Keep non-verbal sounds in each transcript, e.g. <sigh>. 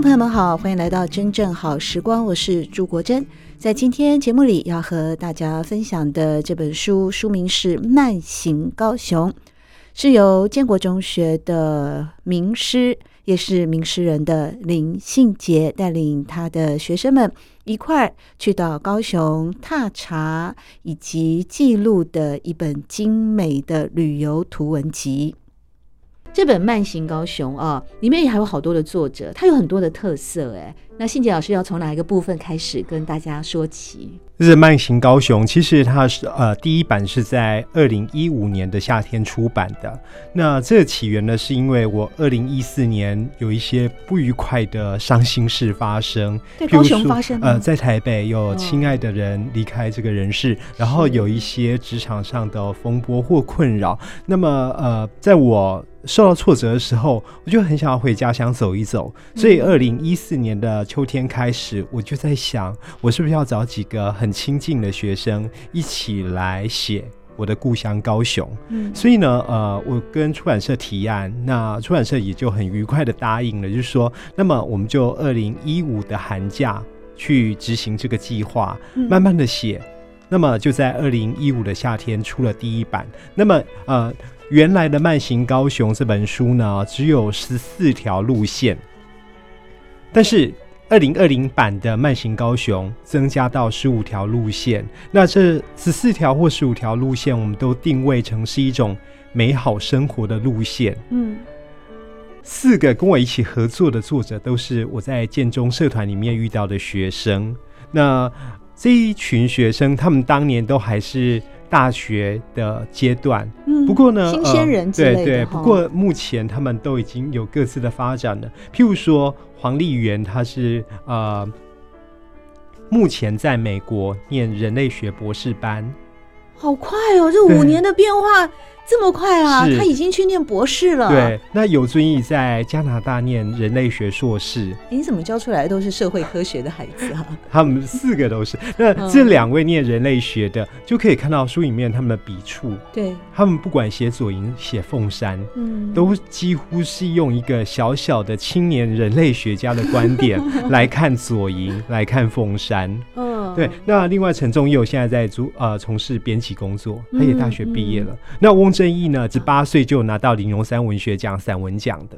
朋友们好，欢迎来到真正好时光，我是朱国珍。在今天节目里要和大家分享的这本书，书名是《慢行高雄》，是由建国中学的名师，也是名诗人的林信杰带领他的学生们一块儿去到高雄踏查以及记录的一本精美的旅游图文集。这本《慢行高雄》啊，里面也还有好多的作者，它有很多的特色哎。那信杰老师要从哪一个部分开始跟大家说起？这是《慢行高雄》，其实它是呃第一版是在二零一五年的夏天出版的。那这个起源呢，是因为我二零一四年有一些不愉快的伤心事发生，在高雄发生。呃，在台北有亲爱的人离开这个人世，哦、然后有一些职场上的风波或困扰。那么呃，在我受到挫折的时候，我就很想要回家乡走一走。所以二零一四年的秋天开始，我就在想，我是不是要找几个很亲近的学生一起来写我的故乡高雄？嗯，所以呢，呃，我跟出版社提案，那出版社也就很愉快的答应了，就是说，那么我们就二零一五的寒假去执行这个计划，慢慢的写。那么就在二零一五的夏天出了第一版。那么，呃。原来的《慢行高雄》这本书呢，只有十四条路线，但是二零二零版的《慢行高雄》增加到十五条路线。那这十四条或十五条路线，我们都定位成是一种美好生活的路线。嗯，四个跟我一起合作的作者都是我在建中社团里面遇到的学生。那这一群学生，他们当年都还是。大学的阶段，嗯，不过呢，新鲜人之类的，对对，不过目前他们都已经有各自的发展了。譬如说黄丽媛，她是呃，目前在美国念人类学博士班，好快哦，这五年的变化。这么快啊！他已经去念博士了。对，那有遵义在加拿大念人类学硕士。你怎么教出来的都是社会科学的孩子啊？<laughs> 他们四个都是。那这两位念人类学的，就可以看到书里面他们的笔触。对，他们不管写左营、写凤山，嗯，都几乎是用一个小小的青年人类学家的观点 <laughs> 来看左营，来看凤山。嗯，对。那另外陈仲佑现在在做呃从事编辑工作，他也大学毕业了。那翁。正义呢，只八岁就拿到林荣三文学奖散文奖的，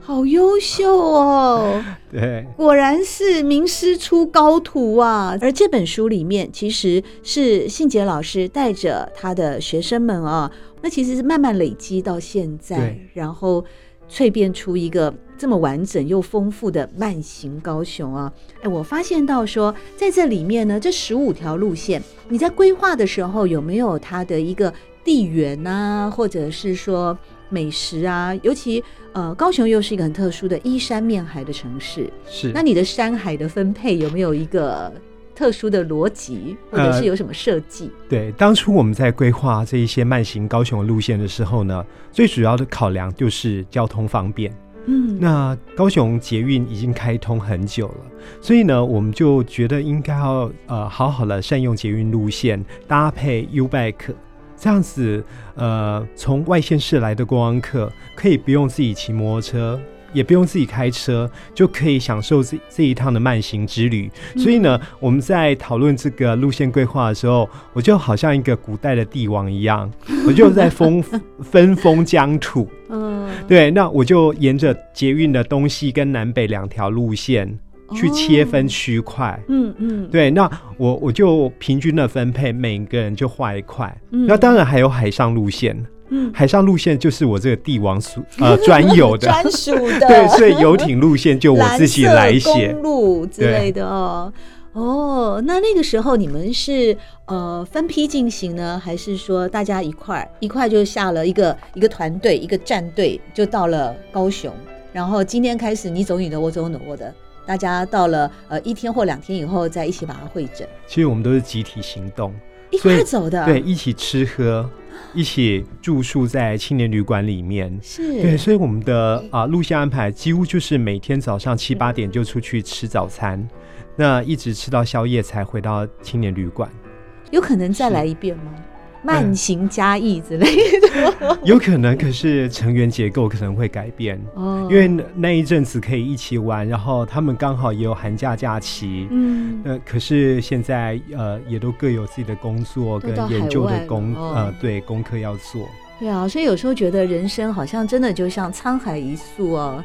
好优秀哦！<laughs> 对，果然是名师出高徒啊。而这本书里面，其实是信杰老师带着他的学生们啊，那其实是慢慢累积到现在，然后淬变出一个这么完整又丰富的慢行高雄啊。哎，我发现到说，在这里面呢，这十五条路线，你在规划的时候有没有它的一个？地缘啊，或者是说美食啊，尤其呃，高雄又是一个很特殊的依山面海的城市。是，那你的山海的分配有没有一个特殊的逻辑，或者是有什么设计？呃，对，当初我们在规划这一些慢行高雄的路线的时候呢，最主要的考量就是交通方便。嗯，那高雄捷运已经开通很久了，所以呢，我们就觉得应该要呃，好好的善用捷运路线，搭配 U-Bike。这样子，呃，从外县市来的观光客可以不用自己骑摩托车，也不用自己开车，就可以享受这这一趟的慢行之旅。嗯。所以呢，我们在讨论这个路线规划的时候，我就好像一个古代的帝王一样，<laughs> 我就在封分封疆土。嗯，对，那我就沿着捷运的东西跟南北两条路线。去切分区块，嗯嗯，对，那我我就平均的分配，每个人就画一块。那当然还有海上路线，嗯，海上路线就是我这个帝王属呃专有的。专属的，对，所以游艇路线就我自己来写，公路之类的哦。哦，那那个时候你们是呃分批进行呢，还是说大家一块一块就下了一个一个团队一个战队就到了高雄，然后今天开始你走你的，我走我的，大家到了呃一天或两天以后再一起把它会诊。其实我们都是集体行动，一块走的，对，一起吃喝，一起住宿在青年旅馆里面，是对，所以我们的啊路线安排几乎就是每天早上七八点就出去吃早餐。那一直吃到宵夜才回到青年旅馆，有可能再来一遍吗？慢行加意之类的，嗯，有可能。可是成员结构可能会改变哦，因为那一阵子可以一起玩，然后他们刚好也有寒假假期，嗯，呃，可是现在呃也都各有自己的工作跟研究的功呃对功课要做。对啊，所以有时候觉得人生好像真的就像沧海一粟哦。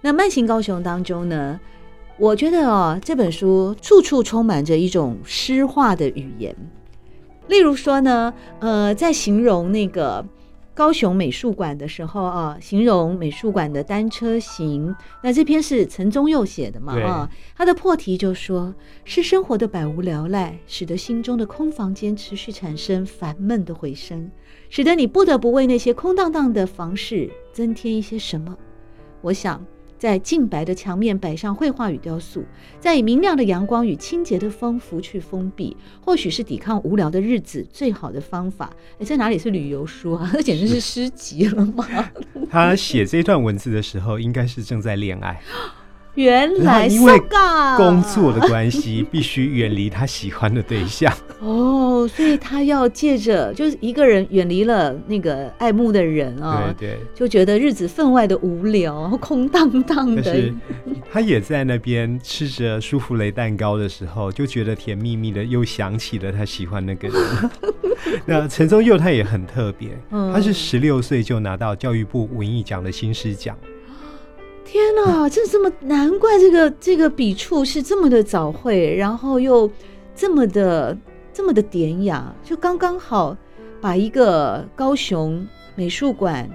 那慢行高雄当中呢？我觉得哦，这本书处处充满着一种诗化的语言。例如说呢，呃，在形容那个高雄美术馆的时候啊，形容美术馆的单车行。那这篇是陈宗佑写的嘛？啊，他的破题就说是生活的百无聊赖，使得心中的空房间持续产生烦闷的回声，使得你不得不为那些空荡荡的房室增添一些什么。我想。在净白的墙面摆上绘画与雕塑，在以明亮的阳光与清洁的风拂去封闭，或许是抵抗无聊的日子最好的方法。哎，在哪里是旅游书啊？这 <laughs> 简直是诗集了吗？<laughs> 他写这段文字的时候，应该是正在恋爱。<gasps> 原来因为工作的关系，必须远离他喜欢的对象。<laughs> 哦，所以他要借着就是一个人远离了那个爱慕的人啊，对对，就觉得日子分外的无聊，空荡荡的。是他也在那边吃着舒芙蕾蛋糕的时候，就觉得甜蜜蜜的，又想起了他喜欢那个人。<laughs> 那陈宗佑他也很特别，他是十六岁就拿到教育部文艺奖的新诗奖。天哪，<laughs> 这这么难怪这个这个笔触是这么的早会，然后又这么的这么的典雅，就刚刚好把一个高雄美术馆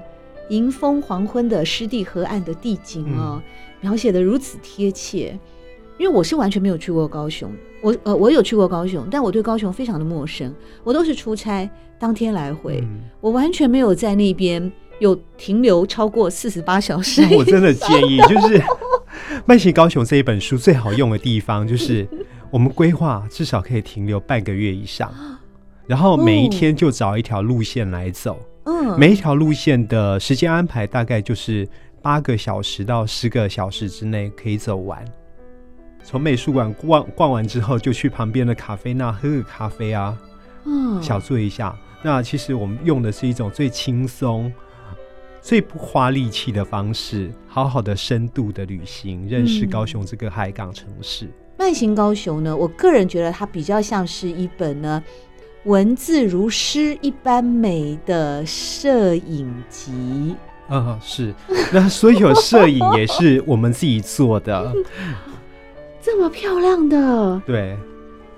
迎风黄昏的湿地河岸的地景啊，描写的如此贴切。因为我是完全没有去过高雄，我呃我有去过高雄，但我对高雄非常的陌生，我都是出差当天来回，我完全没有在那边。有停留超过四十八小时，我真的建议，就是《慢行高雄》这一本书最好用的地方，就是我们规划至少可以停留半个月以上，<gasps> 然后每一天就找一条路线来走，嗯，每一条路线的时间安排大概就是八个小时到十个小时之内可以走完。从美术馆逛逛完之后，就去旁边的咖啡那喝个咖啡啊，嗯，小坐一下。那其实我们用的是一种最轻松。最不花力气的方式，好好的深度的旅行，认识高雄这个海港城市。嗯、慢行高雄呢，我个人觉得它比较像是一本呢文字如诗一般美的摄影集。啊，是。那所有摄影也是我们自己做的，<laughs> 这么漂亮的，对，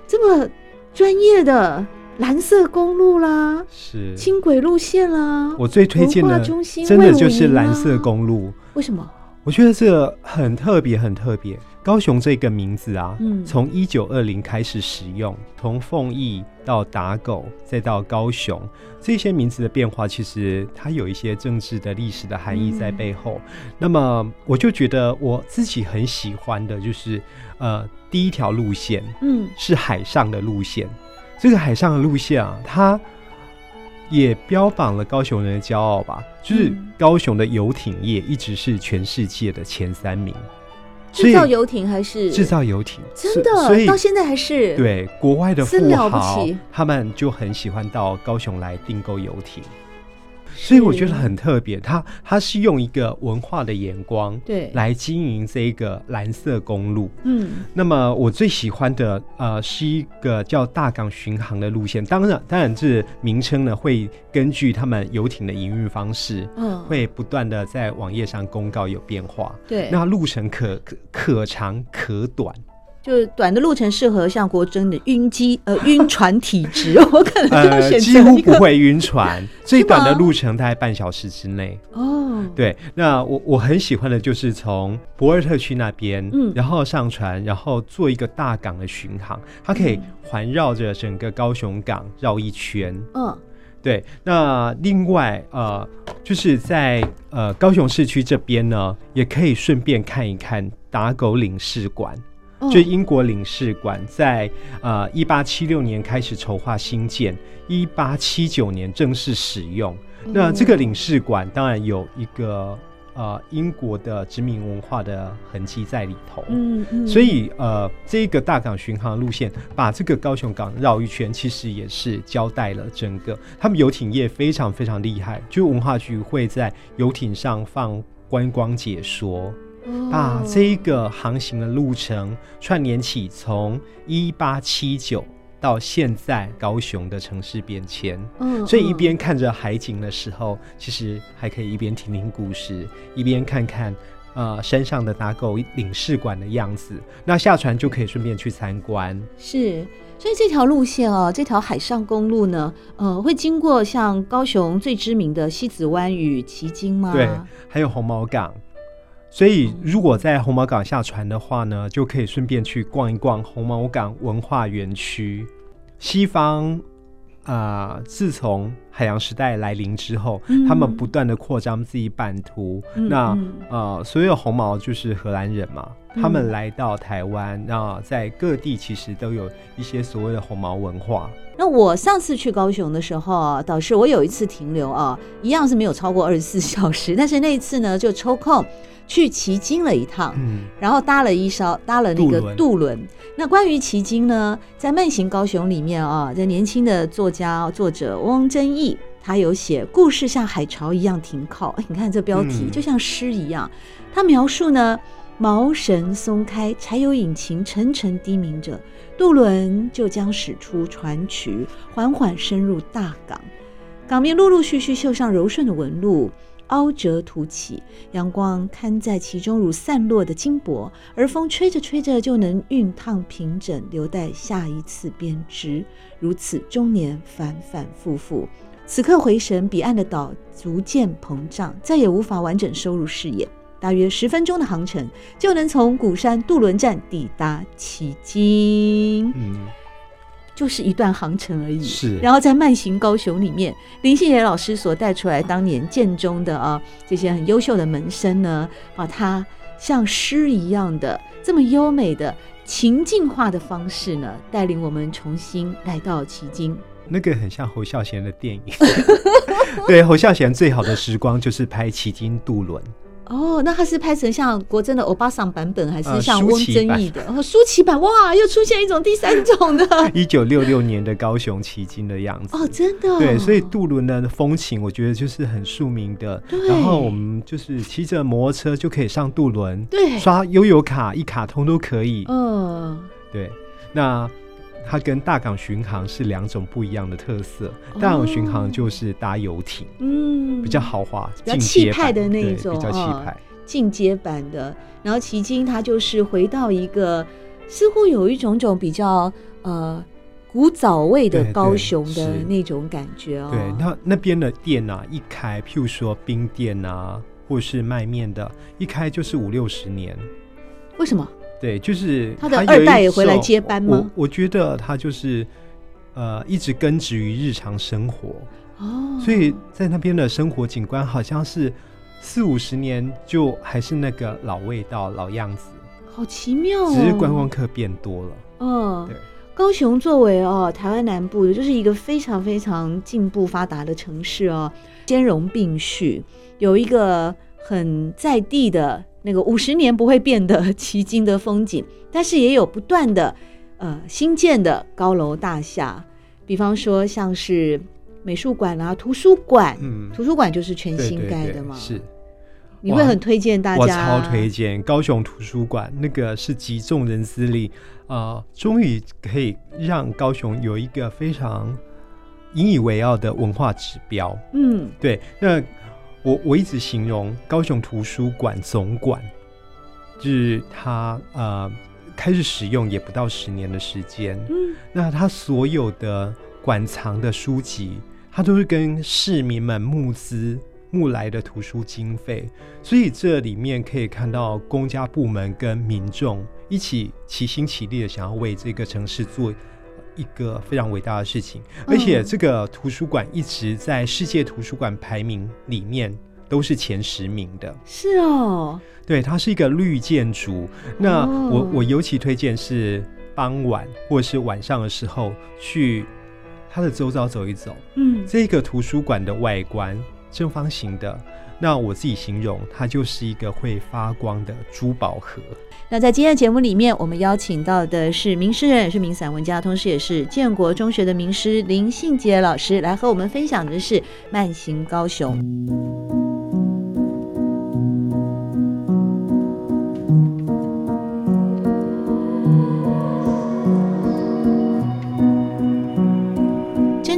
这么专业的。蓝色公路啦，是轻轨路线啦。我最推荐的，中心真的就是蓝色公路。为什么？我觉得这个很特别，很特别。高雄这个名字啊，嗯，从一九二零开始使用，从凤翼到打狗，再到高雄，这些名字的变化，其实它有一些政治的历史的含义在背后。嗯、那么，我就觉得我自己很喜欢的，就是呃，第一条路线，嗯，是海上的路线。这个海上的路线啊，它也标榜了高雄人的骄傲吧。就是高雄的游艇业一直是全世界的前三名，制造游艇还是？制造游艇，真的，所以到现在还是？对国外的富豪，他们就很喜欢到高雄来订购游艇。所以我觉得很特别，他他是用一个文化的眼光，对，来经营这一个蓝色公路。嗯，那么我最喜欢的呃是一个叫大港巡航的路线，当然当然这名称呢会根据他们游艇的营运方式，嗯，会不断的在网页上公告有变化。对，那路程可可可长可短。就是短的路程适合像国珍的晕机呃晕船体质，<laughs> 我可能就要选择、呃、几乎不会晕船，<laughs> 最短的路程大概半小时之内。哦，对，那我我很喜欢的就是从博尔特区那边，嗯，然后上船，然后做一个大港的巡航，它可以环绕着整个高雄港绕一圈。嗯，对。那另外呃，就是在呃高雄市区这边呢，也可以顺便看一看打狗领事馆。就英国领事馆在呃一八七六年开始筹划兴建，一八七九年正式使用。那这个领事馆当然有一个呃英国的殖民文化的痕迹在里头。嗯嗯。所以呃这个大港巡航路线把这个高雄港绕一圈，其实也是交代了整个他们游艇业非常非常厉害，就文化局会在游艇上放观光解说。把这一个航行的路程串联起，从一八七九到现在高雄的城市变迁。嗯，所以一边看着海景的时候，其实还可以一边听听故事，一边看看呃山上的打狗领事馆的样子。那下船就可以顺便去参观。是，所以这条路线哦，这条海上公路呢，呃，会经过像高雄最知名的西子湾与旗津吗？对，还有红毛港。所以，如果在红毛港下船的话呢，就可以顺便去逛一逛红毛港文化园区。西方啊、呃，自从海洋时代来临之后，嗯、他们不断的扩张自己版图。嗯、那呃，所有红毛就是荷兰人嘛，嗯、他们来到台湾，那在各地其实都有一些所谓的红毛文化。那我上次去高雄的时候啊，导师，我有一次停留啊，一样是没有超过二十四小时，但是那一次呢，就抽空。去旗津了一趟，嗯，然后搭了一艘搭了那个渡轮。那关于旗津呢，在《慢行高雄》里面啊，在年轻的作家作者汪真义，他有写故事像海潮一样停靠。你看这标题就像诗一样。他描述呢，毛绳松开，柴油引擎沉沉低鸣着，渡轮就将驶出船渠，缓缓深入大港，港面陆陆续续绣上柔顺的纹路。凹折凸起，阳光看在其中如散落的金箔，而风吹着吹着就能熨烫平整，留待下一次编织。如此终年反反复复。此刻回神，彼岸的岛逐渐膨胀，再也无法完整收入视野。大约十分钟的航程，就能从鼓山渡轮站抵达旗津。就是一段航程而已，是。然后在慢行高雄里面，林信杰老师所带出来当年建中的啊这些很优秀的门生呢，把他像诗一样的这么优美的情境化的方式呢，带领我们重新来到奇经。那个很像侯孝贤的电影，<laughs> 对，侯孝贤最好的时光就是拍奇经渡轮。哦，那他是拍成像国珍的欧巴桑版本，还是像翁真义的？哦，舒淇版，哇，又出现一种第三种的。<laughs> 一九六六年的高雄奇经的样子。哦，真的。对，所以渡轮的风情，我觉得就是很庶民的。对。然后我们就是骑着摩托车就可以上渡轮，对，刷悠游卡一卡通都可以。嗯、哦，对。那。它跟大港巡航是两种不一样的特色。大港巡航就是搭游艇，嗯，比较豪华、比较气派的那一种，比较气派、进阶版的。然后旗津它就是回到一个似乎有一种种比较呃古早味的高雄的那种感觉哦。对，那那边的店啊，一开，譬如说冰店啊，或是卖面的，一开就是五六十年。为什么？对，就是他的二代也回来接班吗？我我觉得他就是呃，一直根植于日常生活哦，所以在那边的生活景观好像是四五十年就还是那个老味道、老样子，好奇妙哦。只是观光客变多了。嗯，对。高雄作为哦台湾南部的，就是一个非常非常进步发达的城市哦，兼容并蓄，有一个很在地的。那个五十年不会变的奇经的风景，<laughs> 但是也有不断的呃新建的高楼大厦，比方说像是美术馆啊、图书馆，嗯，图书馆就是全新盖的嘛，是。你会很推荐大家？我超推荐高雄图书馆，那个是集众人之力啊，终于可以让高雄有一个非常引以为傲的文化指标。嗯，对，那。我我一直形容高雄图书馆总馆，就是他呃开始使用也不到十年的时间。嗯，那他所有的馆藏的书籍，他都是跟市民们募资募来的图书经费，所以这里面可以看到公家部门跟民众一起齐心齐力的想要为这个城市做一个非常伟大的事情，而且这个图书馆一直在世界图书馆排名里面都是前十名的。是哦，对，它是一个绿建筑。那我我尤其推荐是傍晚或者是晚上的时候去它的周遭走一走。嗯，这个图书馆的外观正方形的。那我自己形容，它就是一个会发光的珠宝盒。那在今天的节目里面，我们邀请到的是名诗人，也是名散文家，同时也是建国中学的名师林信杰老师，来和我们分享的是《慢行高雄》。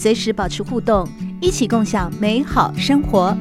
随时保持互动，一起共享美好生活。